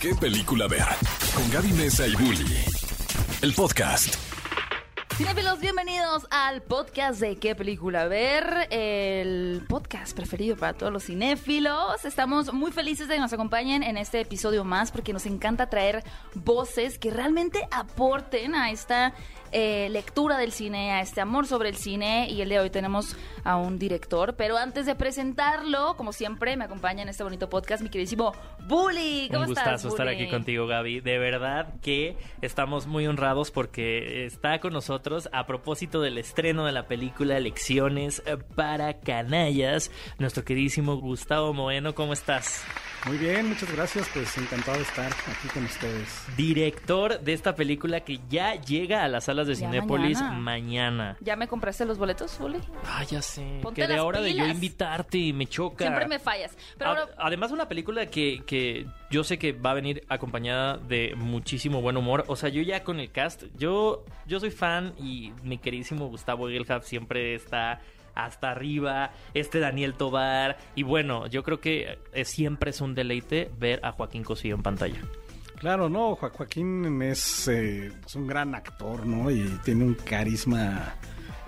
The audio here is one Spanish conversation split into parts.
qué película ver. Con Gaby Mesa y Bully. El podcast. Cinefilos, bienvenidos al podcast de qué película ver, el podcast preferido para todos los cinéfilos. Estamos muy felices de que nos acompañen en este episodio más porque nos encanta traer voces que realmente aporten a esta eh, lectura del cine, a este amor sobre el cine. Y el de hoy tenemos a un director, pero antes de presentarlo, como siempre, me acompaña en este bonito podcast mi queridísimo Bully. ¿Cómo Un estás, gustazo estar aquí contigo, Gaby. De verdad que estamos muy honrados porque está con nosotros a propósito del estreno de la película Lecciones para Canallas, nuestro queridísimo Gustavo Moeno. ¿Cómo estás? Muy bien, muchas gracias. Pues encantado de estar aquí con ustedes. Director de esta película que ya llega a las salas de Ya Cinépolis mañana. mañana. ¿Ya me compraste los boletos, Bully? Ah, ya sé. Ponte que de las hora de yo pilas. invitarte y me choca. Siempre me fallas. Pero ahora, Además, una película que, que yo sé que va a venir acompañada de muchísimo buen humor. O sea, yo ya con el cast, yo, yo soy fan y mi queridísimo Gustavo Gelhaf siempre está hasta arriba, este Daniel Tobar. Y bueno, yo creo que eh, siempre es un deleite ver a Joaquín Cosío en pantalla. Claro, no, Jo- Joaquín es, eh, es un gran actor, ¿no? Y tiene un carisma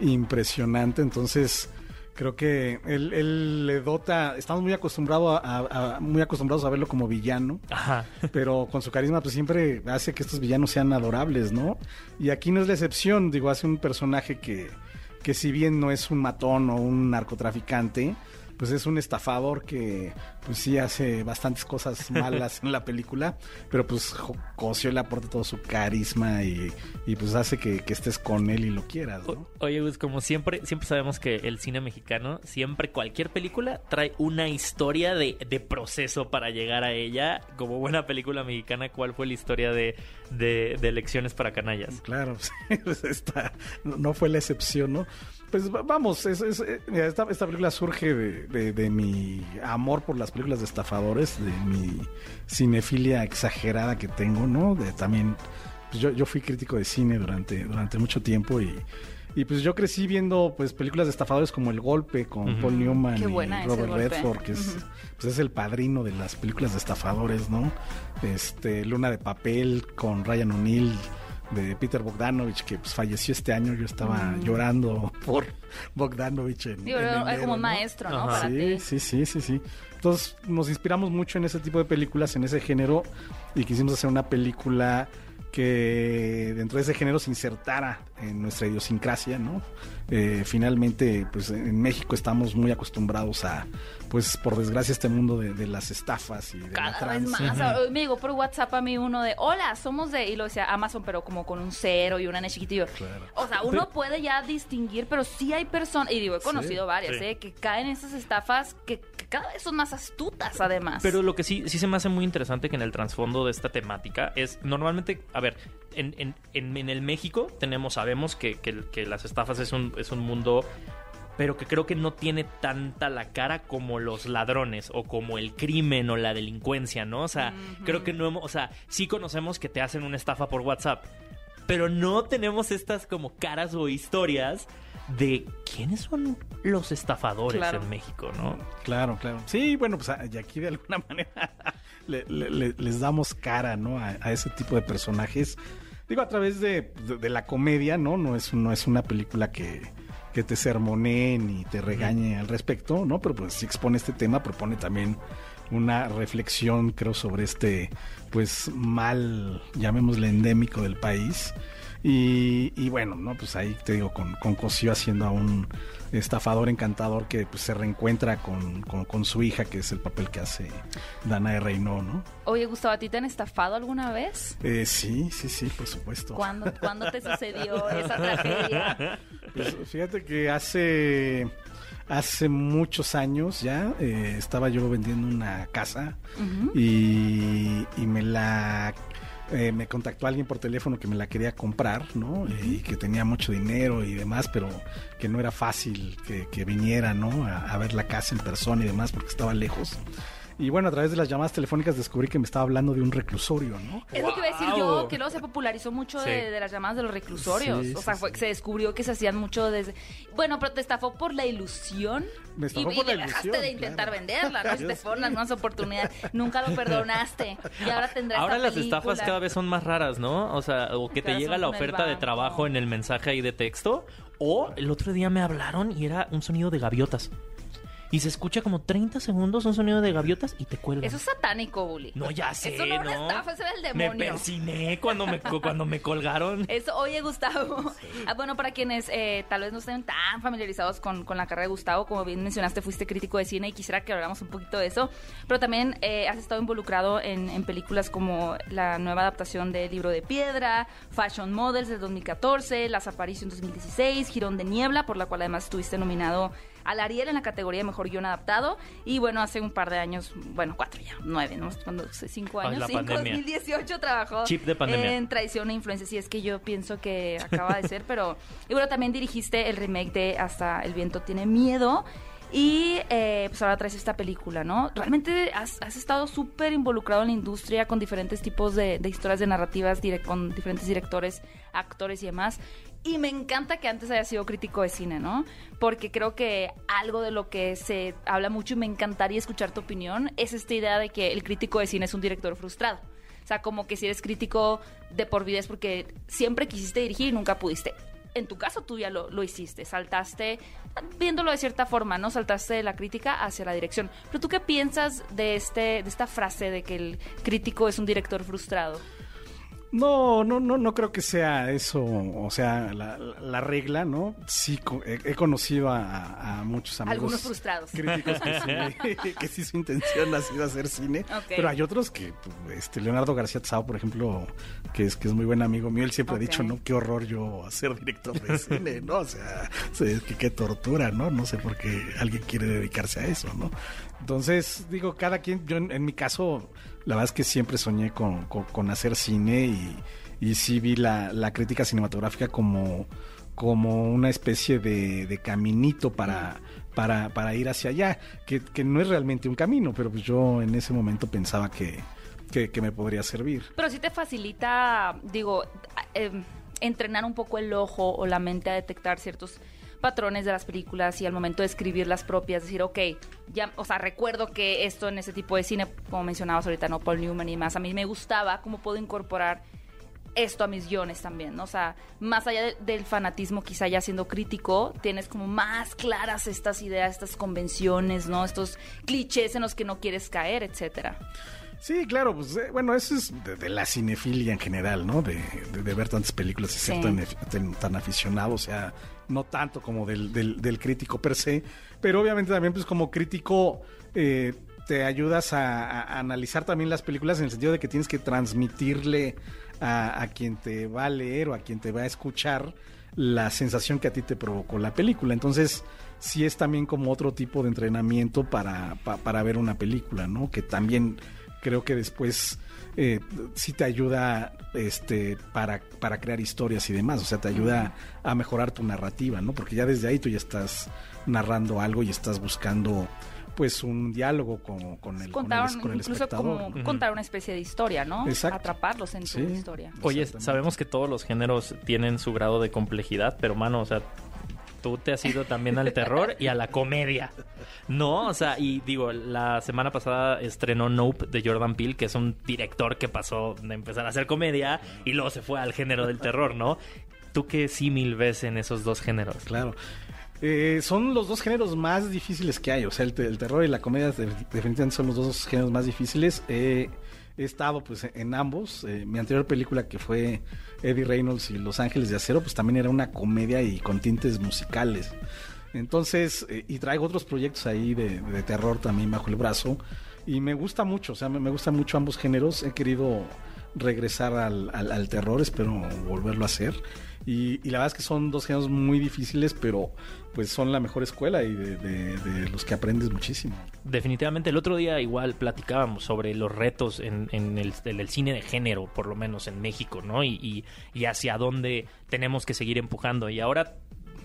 impresionante. Entonces, creo que él, él le dota. Estamos muy acostumbrados a, a- a- muy acostumbrados a verlo como villano. Ajá. pero con su carisma pues siempre hace que estos villanos sean adorables, ¿no? Y aquí no es la excepción, digo, hace un personaje que, que si bien no es un matón o un narcotraficante, pues es un estafador que pues sí hace bastantes cosas malas en la película, pero pues Cosio le aporta todo su carisma y, y, pues hace que, que estés con él y lo quieras, ¿no? O- Oye, Gus, como siempre, siempre sabemos que el cine mexicano, siempre cualquier película trae una historia de, de proceso para llegar a ella. Como buena película mexicana, ¿cuál fue la historia de, de, de Lecciones para Canallas? Claro, pues esta no fue la excepción, ¿no? Pues va- vamos, es- es, eh, mira, esta, esta película surge de, de- de mi amor por las películas de estafadores, de mi cinefilia exagerada que tengo, ¿no? De también, pues yo, yo fui crítico de cine durante, durante mucho tiempo y, y pues yo crecí viendo pues películas de estafadores como El Golpe con. Paul Newman Qué y Robert. Redford, que es, pues es el padrino de las películas de estafadores, ¿no? Este, Luna de Papel con Ryan O'Neill de Peter Bogdanovich que pues, falleció este año. Yo estaba llorando por Bogdanovich en, digo, en enero, como un ¿no? maestro, ¿no? Para Sí, ti. sí, sí, sí, sí. Entonces nos inspiramos mucho en ese tipo de películas, en ese género, y quisimos hacer una película que dentro de ese género se insertara en nuestra idiosincrasia, ¿no? Eh, finalmente, pues en México estamos muy acostumbrados a, pues por desgracia, este mundo de, de las estafas y de la Cada vez más. Ahora, Me llegó por WhatsApp a mí uno de, hola, somos de, y lo decía Amazon, pero como con un cero y una N chiquitillo. Claro. O sea, uno puede ya distinguir, pero sí hay personas, y digo, he conocido varias, sí. ¿eh? Que caen en esas estafas que, que cada vez son más astutas, además. Pero lo que sí, sí se me hace muy interesante que en el trasfondo de esta temática es normalmente, a ver, en, en, en, en el México tenemos, sabemos que, que- que las estafas es un, es un mundo, pero que creo que no tiene tanta la cara como los ladrones o como el crimen o la delincuencia, ¿no? O sea, creo que no hemos, o sea, sí conocemos que te hacen una estafa por WhatsApp, pero no tenemos estas como caras o historias de quiénes son los estafadores Claro. en México, ¿no? Claro, claro. Sí, bueno, pues a- y aquí de alguna manera le- le- le- les damos cara, ¿no? A, a ese tipo de personajes. Digo, a través de, de- de la comedia, ¿no? No es, no es una película que, que te sermonee ni te regañe al respecto, ¿no? Pero pues sí expone este tema, propone también una reflexión, creo, sobre este, pues, mal, llamémosle endémico del país. Y, y bueno, ¿no? Pues ahí te digo, con, con Cosío haciendo a un estafador encantador que pues, se reencuentra con, con, con su hija, que es el papel que hace Dana de Reynó, ¿no? Oye, Gustavo, ¿a ti te han estafado alguna vez? Eh, sí, sí, sí, por supuesto. ¿Cuándo, ¿Cuándo te sucedió esa tragedia? Pues, fíjate que hace hace muchos años ya eh, estaba yo vendiendo una casa y, y me la eh, me contactó alguien por teléfono que me la quería comprar, ¿no? Eh, y que tenía mucho dinero y demás, pero que no era fácil que, que viniera, ¿no? A, a ver la casa en persona y demás porque estaba lejos. Y bueno, a través de las llamadas telefónicas descubrí que me estaba hablando de un reclusorio, ¿no? Es lo que iba a decir yo, que luego se popularizó mucho Sí. de, de las llamadas de los reclusorios. Sí, o sea, sí. fue- se descubrió que se hacían mucho desde... Bueno, pero te estafó por la ilusión. Me estafó y, por y la dejaste de intentar claro. venderla, ¿no? Te fueron las nuevas oportunidades. Nunca lo perdonaste. Y ahora tendrás Ahora las estafas cada vez son más raras, ¿no? O sea, o que te llega la oferta de trabajo en el mensaje ahí de texto. O el otro día me hablaron y era un sonido de gaviotas. Y se escucha como 30 segundos un sonido de gaviotas y te cuelgan. Eso es satánico, Bully. No, ya sé, Eso no es una ¿no? estafa, eso era el Me demonio. persiné cuando me, cuando me colgaron. Eso, oye, Gustavo. Ah, bueno, para quienes eh, tal vez no estén tan familiarizados con, con la carrera de Gustavo, como bien mencionaste, fuiste crítico de cine y quisiera que habláramos un poquito de eso. Pero también eh, has estado involucrado en, en películas como la nueva adaptación de Libro de Piedra, Fashion Models del 2014, Las Aparición 2016, Girón de Niebla, por la cual además estuviste nominado al Ariel en la categoría de Mejor Guión Adaptado. Y bueno, hace un par de años, bueno, cuatro ya, nueve, ¿no? Cuando, cinco años, pandemia. 2018 trabajó Chip de pandemia. en Traición e Influencia, sí es que yo pienso que acaba de ser, pero... Y bueno, también dirigiste el remake de Hasta el viento tiene miedo y eh, pues ahora traes esta película, ¿no? Realmente has, has estado súper involucrado en la industria con diferentes tipos de, de historias de narrativas, direct- con diferentes directores, actores y demás. Y me encanta que antes haya sido crítico de cine, ¿no? Porque creo que algo de lo que se habla mucho y me encantaría escuchar tu opinión es esta idea de que el crítico de cine es un director frustrado. O sea, como que si eres crítico de por vida es porque siempre quisiste dirigir y nunca pudiste. En tu caso tú ya lo, lo hiciste, saltaste, viéndolo de cierta forma, ¿no? Saltaste de la crítica hacia la dirección. Pero tú qué piensas de, este, de esta frase de que el crítico es un director frustrado? No, no, no, no creo que sea eso, o sea, la, la- la regla, ¿no? Sí, he, he conocido a, a muchos amigos. Algunos frustrados. Críticos que sí, que sí su intención ha sido hacer cine, pero hay otros que, este, Leonardo García Tsao, por ejemplo, que es, que es muy buen amigo mío, él siempre ha dicho, no, qué horror yo ser director de cine, ¿no? O sea, que qué tortura, ¿no? No sé por qué alguien quiere dedicarse a eso, ¿no? Entonces, digo, cada quien, yo en, en mi caso, la verdad es que siempre soñé con, con- hacer cine y, y sí vi la, la crítica cinematográfica como, como una especie de, de caminito para, para, para ir hacia allá, que, que no es realmente un camino, pero pues yo en ese momento pensaba que, que, me podría servir. Pero sí te facilita, digo, eh, entrenar un poco el ojo o la mente a detectar ciertos patrones de las películas y al momento de escribir las propias, decir, ok, ya, o sea, recuerdo que esto en ese tipo de cine, como mencionabas ahorita, ¿no? Paul Newman y más, a mí me gustaba, ¿cómo puedo incorporar esto a mis guiones también, ¿no? O sea, más allá de- del fanatismo, quizá ya siendo crítico, tienes como más claras estas ideas, estas convenciones, ¿no? Estos clichés en los que no quieres caer, etcétera. Sí, claro, pues eh, bueno, eso es de, de la cinefilia en general, ¿no? De, de- de ver tantas películas y ser Sí. tan, ef- tan, tan aficionado, o sea, no tanto como del, del- del crítico per se, pero obviamente también pues como crítico eh, te ayudas a, a- a analizar también las películas en el sentido de que tienes que transmitirle a, a quien te va a leer o a quien te va a escuchar la sensación que a ti te provocó la película. Entonces, sí es también como otro tipo de entrenamiento para, pa- para ver una película, ¿no? Que también creo que después eh, sí te ayuda este para, para crear historias y demás, o sea, te ayuda a mejorar tu narrativa, ¿no? Porque ya desde ahí tú ya estás narrando algo y estás buscando pues un diálogo con, con el, con contar, el, con el incluso espectador. como ¿no? contar una especie de historia, ¿no? Exacto. Atraparlos en Sí. tu historia. Oye, sabemos que todos los géneros tienen su grado de complejidad, pero mano, o sea, tú te has ido también al terror y a la comedia. No, o sea, y digo, la semana pasada estrenó Nope de Jordan Peele, que es un director que pasó de empezar a hacer comedia y luego se fue al género del terror, ¿no? ¿Tú qué símil ves en esos dos géneros? Claro. Eh, son los dos géneros más difíciles que hay. O sea, el, te- el terror y la comedia de- definitivamente son los dos géneros más difíciles. Eh, he estado pues en ambos. Eh, mi anterior película que fue Eddie Reynolds y Los Ángeles de Acero, pues también era una comedia y con tintes musicales. Entonces, eh, y traigo otros proyectos ahí de, terror también bajo el brazo. Y me gusta mucho, o sea, me, me gustan mucho ambos géneros. He querido regresar al terror, espero volverlo a hacer. Y, y la verdad es que son dos géneros muy difíciles, pero pues son la mejor escuela y de, de- de los que aprendes muchísimo. Definitivamente, el otro día igual platicábamos sobre los retos en, en el, el cine de género, por lo menos en México, ¿no? Y, y- y hacia dónde tenemos que seguir empujando. Y ahora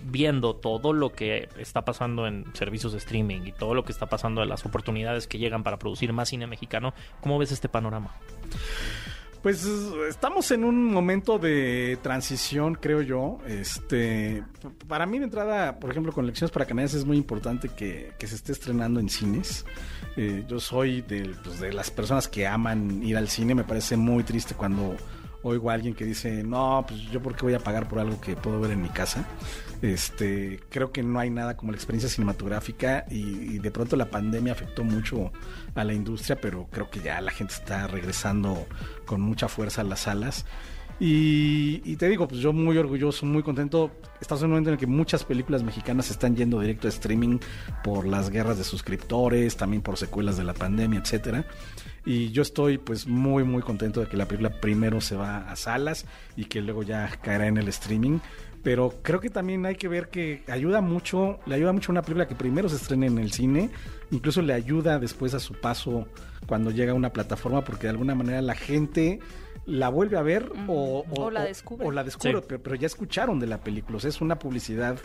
viendo todo lo que está pasando en servicios de streaming y todo lo que está pasando en las oportunidades que llegan para producir más cine mexicano, ¿cómo ves este panorama? Pues estamos en un momento de transición, creo yo. Este, para mí de entrada, por ejemplo, con Lecciones para Canales es muy importante que, que se esté estrenando en cines. Eh, yo soy de, pues, de las personas que aman ir al cine. Me parece muy triste cuando oigo a alguien que dice, no, pues yo por qué voy a pagar por algo que puedo ver en mi casa. Este, creo que no hay nada como la experiencia cinematográfica y, de pronto la pandemia afectó mucho a la industria, pero creo que ya la gente está regresando con mucha fuerza a las salas. Y, te digo, pues yo muy orgulloso, muy contento. Estamos en un momento en el que muchas películas mexicanas están yendo directo a streaming por las guerras de suscriptores, también por secuelas de la pandemia, etcétera. Y yo estoy pues muy muy contento de que la película primero se va a salas y que luego ya caerá en el streaming. Pero creo que también hay que ver que ayuda mucho, le ayuda mucho a una película que primero se estrene en el cine, incluso le ayuda después a su paso cuando llega a una plataforma, porque de alguna manera la gente la vuelve a ver o, la descubre. O, la descubre, pero, ya escucharon de la película. es una publicidad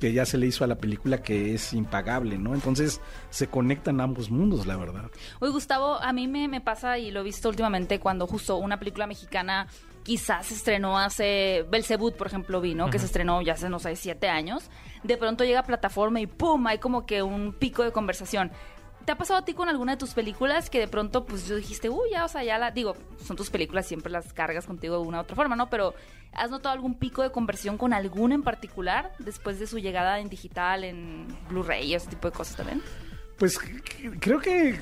que ya se le hizo a la película que es impagable, ¿no? Entonces se conectan ambos mundos, la verdad. Oye, Gustavo, a mí me, me pasa y lo he visto últimamente cuando justo una película mexicana quizás se estrenó hace Belzebut, por ejemplo, vi, ¿no? Que se estrenó ya hace, no sé, siete años. De pronto llega a plataforma y ¡pum! Hay como que un pico de conversación. ¿Te ha pasado a ti con alguna de tus películas que de pronto, pues yo dijiste, uy, ya, o sea, ya la. Digo, son tus películas, siempre las cargas contigo de una u otra forma, ¿no? Pero, ¿has notado algún pico de conversión con alguna en particular después de su llegada en digital, en Blu-ray ese tipo de cosas también? Pues creo que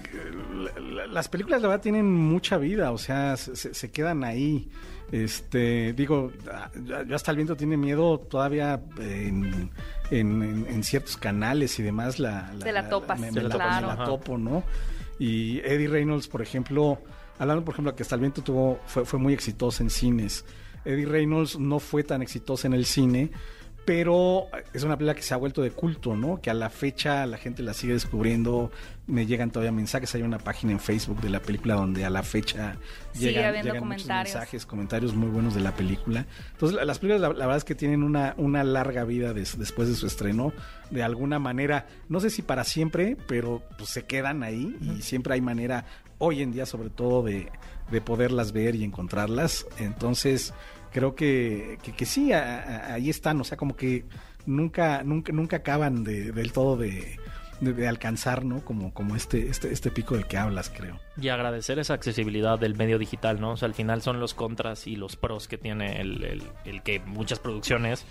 las películas, la verdad, tienen mucha vida, o sea, se, quedan ahí. Este, digo, yo hasta el viento tiene miedo todavía en, ciertos canales y demás. La, la, la topas, me, la, topo, ¿no? Y Eddie Reynolds, por ejemplo, hablando, por ejemplo, que hasta el viento tuvo, fue, fue muy exitoso en cines. Eddie Reynolds no fue tan exitoso en el cine pero es una película que se ha vuelto de culto, ¿no? Que a la fecha la gente la sigue descubriendo, me llegan todavía mensajes, hay una página en Facebook de la película donde a la fecha llegan, muchos mensajes, comentarios muy buenos de la película. Entonces las películas la, verdad es que tienen una, una larga vida después de su estreno, de alguna manera, no sé si para siempre, pero pues se quedan ahí y siempre hay manera, hoy en día sobre todo, de, de poderlas ver y encontrarlas. Entonces creo que, que, sí, ahí están, o sea, como que nunca, nunca, nunca acaban de, del todo de, de, alcanzar, ¿no? Como, como este, este, este pico del que hablas, creo. Y agradecer esa accesibilidad del medio digital, ¿no? O sea, al final son los contras y los pros que tiene el, el, el que muchas producciones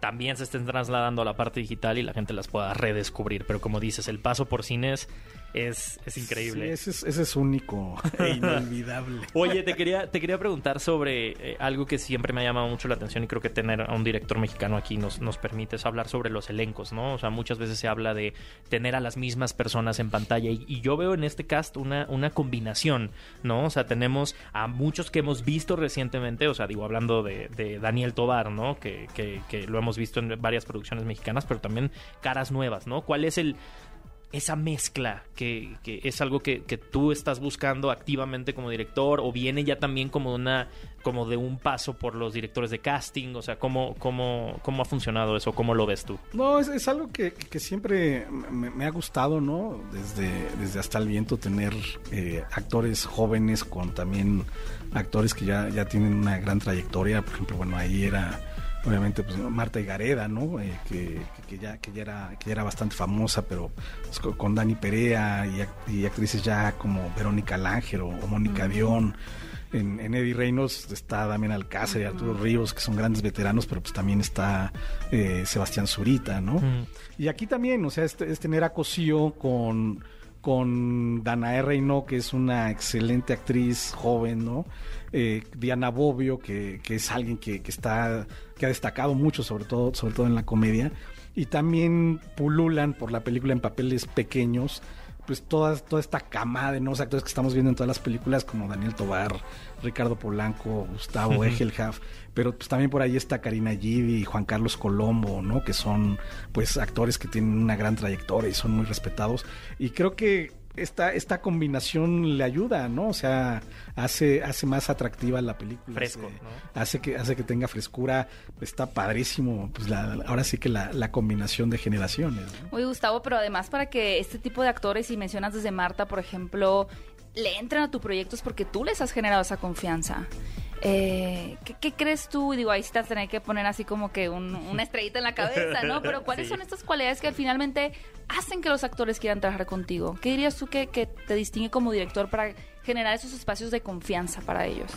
también se estén trasladando a la parte digital y la gente las pueda redescubrir. Pero como dices, el paso por cines es, es increíble. ese, es, único e inolvidable. Oye, te quería, te quería preguntar sobre eh, algo que siempre me ha llamado mucho la atención y creo que tener a un director mexicano aquí nos, nos permite es hablar sobre los elencos, ¿no? O sea, muchas veces se habla de tener a las mismas personas en pantalla y, yo veo en este cast una, una combinación, ¿no? O sea, tenemos a muchos que hemos visto recientemente, o sea, digo, hablando de, de Daniel Tobar, ¿no? Que, que, que lo hemos visto en varias producciones mexicanas, pero también caras nuevas, ¿no? ¿Cuál es el esa mezcla que, es algo que, tú estás buscando activamente como director o viene ya también como una como de un paso por los directores de casting o sea cómo cómo, cómo ha funcionado eso cómo lo ves tú no es, es algo que, que siempre me, ha gustado no desde desde hasta el viento tener eh, actores jóvenes con también actores que ya ya tienen una gran trayectoria. Por ejemplo bueno ahí era obviamente pues Marta Gareda, ¿no? Eh, que, que, ya, que, ya era, que ya era bastante famosa, pero pues, con Dani Perea y, actrices ya como Verónica Lángero o Mónica Dion. En, Eddie Reynolds está Damián Alcázar y Arturo Ríos, que son grandes veteranos, pero pues también está eh, Sebastián Zurita, ¿no? Y aquí también, o sea, es, es tener a Cosío con con Danae Reino, que es una excelente actriz joven, ¿no? Eh, Diana Bobbio, que, que es alguien que, que, está, que ha destacado mucho, sobre todo, sobre todo en la comedia. Y también pululan por la película en papeles pequeños, pues toda, toda esta camada de nuevos actores que estamos viendo en todas las películas, como Daniel Tobar, Ricardo Polanco, Gustavo Egelhaf, pero pues también por ahí está Karina Gidi y Juan Carlos Colombo, ¿no? Que son pues actores que tienen una gran trayectoria y son muy respetados. Y creo que esta, esta combinación le ayuda, ¿no? O sea, hace, hace más atractiva la película. Fresco, hace, ¿no? hace que, hace que tenga frescura. Está padrísimo. Pues la- ahora sí que la, la combinación de generaciones. ¿no? Oye, Gustavo, pero además para que este tipo de actores, y mencionas desde Marta, por ejemplo, le entren a tu proyecto es porque tú les has generado esa confianza. Eh, ¿qué, qué crees tú? Y Digo, ahí sí te vas a tener que poner así como que un- una estrellita en la cabeza, ¿no? Pero ¿cuáles Sí. son estas cualidades que finalmente hacen que los actores quieran trabajar contigo? ¿Qué dirías tú que, que te distingue como director para generar esos espacios de confianza para ellos?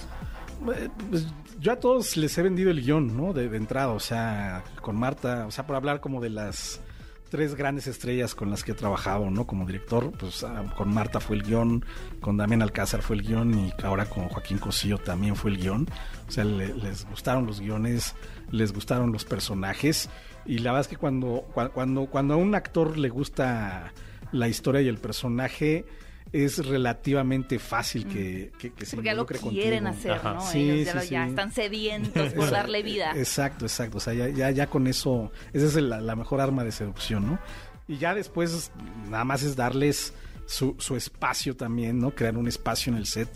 Eh, pues, yo a todos les he vendido el guion, ¿no? De, de entrada, o sea, con Marta, o sea, por hablar como de las tres grandes estrellas con las que he trabajado, ¿no? Como director, pues ah, con Marta fue el guion, con Damián Alcázar fue el guion y ahora con Joaquín Cosío también fue el guion. O sea, le- les gustaron los guiones, les gustaron los personajes y la verdad es que cuando, cua- cuando, cuando a un actor le gusta la historia y el personaje es relativamente fácil que, que, que se Porque ya lo quieren contigo. hacer, Ajá. ¿no? Sí, Ellos ya, sí, lo- ya sí. están sedientos por darle vida. Exacto, exacto. O sea, ya, ya, ya con eso, esa es la, la mejor arma de seducción, ¿no? Y ya después nada más es darles su, su espacio también, ¿no? Crear un espacio en el set,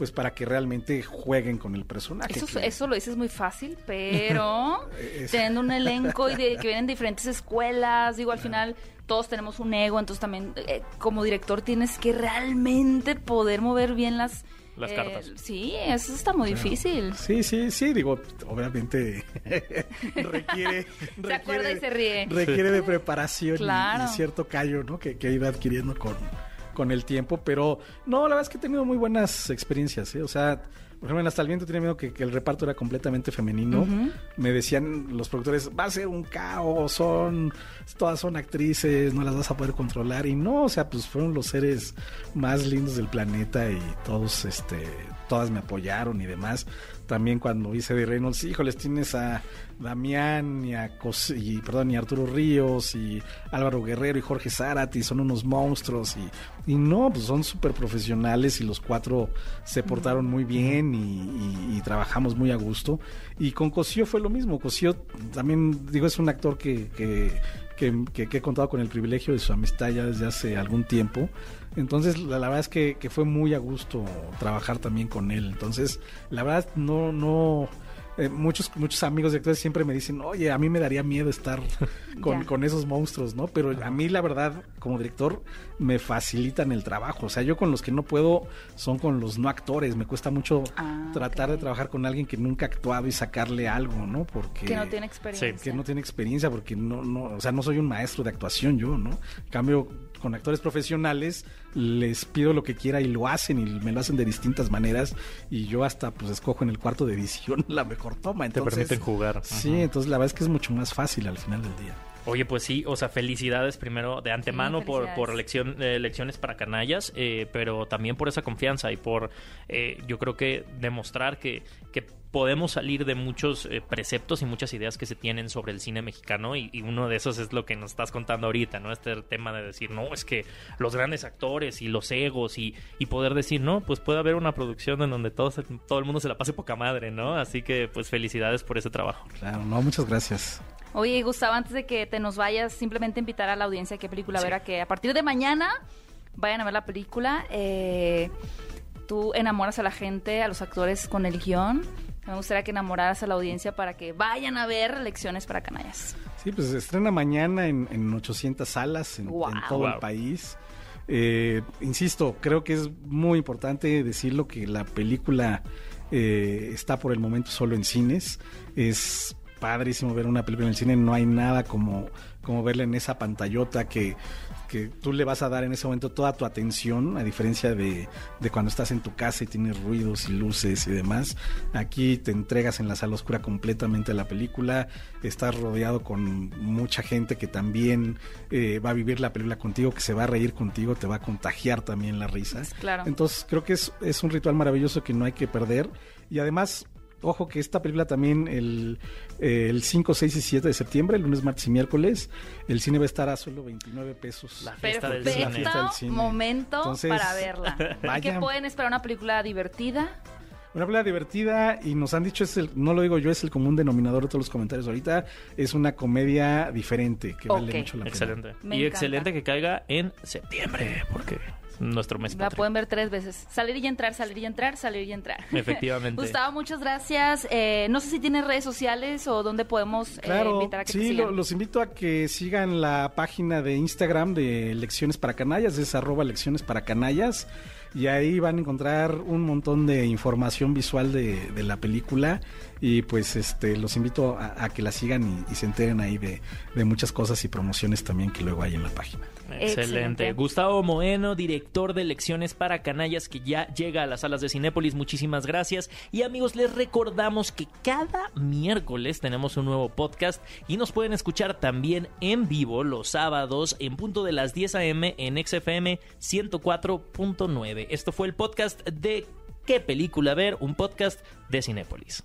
pues para que realmente jueguen con el personaje. Eso, que- eso lo dices muy fácil, pero Es- teniendo un elenco y de, que vienen de diferentes escuelas, digo, al final todos tenemos un ego, entonces también eh, como director tienes que realmente poder mover bien las... Las eh, cartas. Sí, eso está muy difícil. Sí, sí, sí, digo, obviamente requiere, Se acuerda y se ríe. requiere de preparación y- Claro. y, cierto callo, ¿no? Que, que ido adquiriendo con, con el tiempo, pero no, la verdad es que he tenido muy buenas experiencias, ¿eh? O sea, por ejemplo, en Hasta el Viento tenía miedo que, que el reparto era completamente femenino. Me decían los productores, va a ser un caos, son, todas son actrices, no las vas a poder controlar. Y no, o sea, pues fueron los seres más lindos del planeta y todos, este, todas me apoyaron y demás. También cuando hice de Reynolds, híjoles, tienes a Damián y a y, perdón, y Arturo Ríos y Álvaro Guerrero y Jorge Zárate, son unos monstruos y, no, pues son súper profesionales y los cuatro se portaron muy bien y, trabajamos muy a gusto. Y con Cosío fue lo mismo, Cosío también, digo, es un actor que, que, que- he contado con el privilegio de su amistad ya desde hace algún tiempo. Entonces, la, la verdad es que, que fue muy a gusto trabajar también con él. Entonces, la verdad, no, no. Eh, muchos, muchos amigos directores siempre me dicen, oye, a mí me daría miedo estar con, con esos monstruos, ¿no? Pero a mí, la verdad, como director, me facilitan el trabajo. O sea, yo con los que no puedo son con los no actores. Me cuesta mucho Ah, tratar de trabajar con alguien que nunca ha actuado y sacarle algo, ¿no? Porque Que no tiene experiencia. que no tiene experiencia porque no, no, o sea, no soy un maestro de actuación yo, ¿no? En cambio, con actores profesionales les pido lo que quiera y lo hacen y me lo hacen de distintas maneras y yo hasta pues escojo en el cuarto de edición la mejor toma. Te Entonces, permiten jugar. Sí, Ajá. entonces la verdad es que es mucho más fácil al final del día. Oye, pues sí, o sea, felicidades primero de antemano por, por lección, eh, lecciones para canallas, eh, pero también por esa confianza y por, eh, yo creo que demostrar que, que podemos salir de muchos eh, preceptos y muchas ideas que se tienen sobre el cine mexicano y, y uno de esos es lo que nos estás contando ahorita, ¿no? Este tema de decir, no, es que los grandes actores y los egos y, y poder decir, no, pues puede haber una producción en donde todo, se- todo el mundo se la pase poca madre, ¿no? Así que pues felicidades por ese trabajo. Claro, no, muchas gracias. Oye, Gustavo, antes de que te nos vayas, simplemente invitar a la audiencia de qué película ver a que a partir de mañana vayan a ver la película. Eh, tú enamoras a la gente, a los actores con el guion. Me gustaría que enamoraras a la audiencia para que vayan a ver Lecciones para Canallas. Sí, pues se estrena mañana en, en 800 salas en, Wow. en todo el país. Eh, insisto, creo que es muy importante decirlo que la película eh, está por el momento solo en cines. Es padrísimo ver una película en el cine. No hay nada como, como verla en esa pantallota que, que tú le vas a dar en ese momento toda tu atención, a diferencia de, de cuando estás en tu casa y tienes ruidos y luces y demás. Aquí te entregas en la sala oscura completamente a la película, estás rodeado con mucha gente que también eh, va a vivir la película contigo, que se va a reír contigo, te va a contagiar también la risa. Claro. Entonces creo que es, es un ritual maravilloso que no hay que perder. Y además, ojo que esta película también el, eh, el 5, 6 y 7 de septiembre, el lunes, martes y miércoles, el cine va a estar a solo 29 pesos. La fiesta del Perfecto cine. fiesta del cine. momento Entonces, para verla. Y que pueden esperar una película divertida. Una película divertida y nos han dicho, es el, no lo digo yo, es el común denominador de todos los comentarios ahorita, es una comedia diferente que vale Ok. mucho la pena. Excelente. Me y encanta. excelente que caiga en septiembre, porque nuestro mes La patrio. pueden ver tres veces. Salir y entrar, salir y entrar, salir y entrar. Efectivamente. Gustavo, muchas gracias. Eh, no sé si tienes redes sociales o dónde podemos eh, Claro, invitar a que te sí, sigan. lo- los invito a que sigan la página de Instagram de Lecciones para Canallas, es arroba Lecciones para Canallas, y ahí van a encontrar un montón de información visual de, de la película, y pues este los invito a, a que la sigan y, y se enteren ahí de, de muchas cosas y promociones también que luego hay en la página. Excelente. Excelente. Gustavo Moeno, director de Lecciones para Canallas, que ya llega a las salas de Cinépolis. Muchísimas gracias. Y amigos, les recordamos que cada miércoles tenemos un nuevo podcast y nos pueden escuchar también en vivo los sábados en punto de las 10 a.m. en XFM 104.9. Esto fue el podcast de ¿Qué película ver? Un podcast de Cinépolis.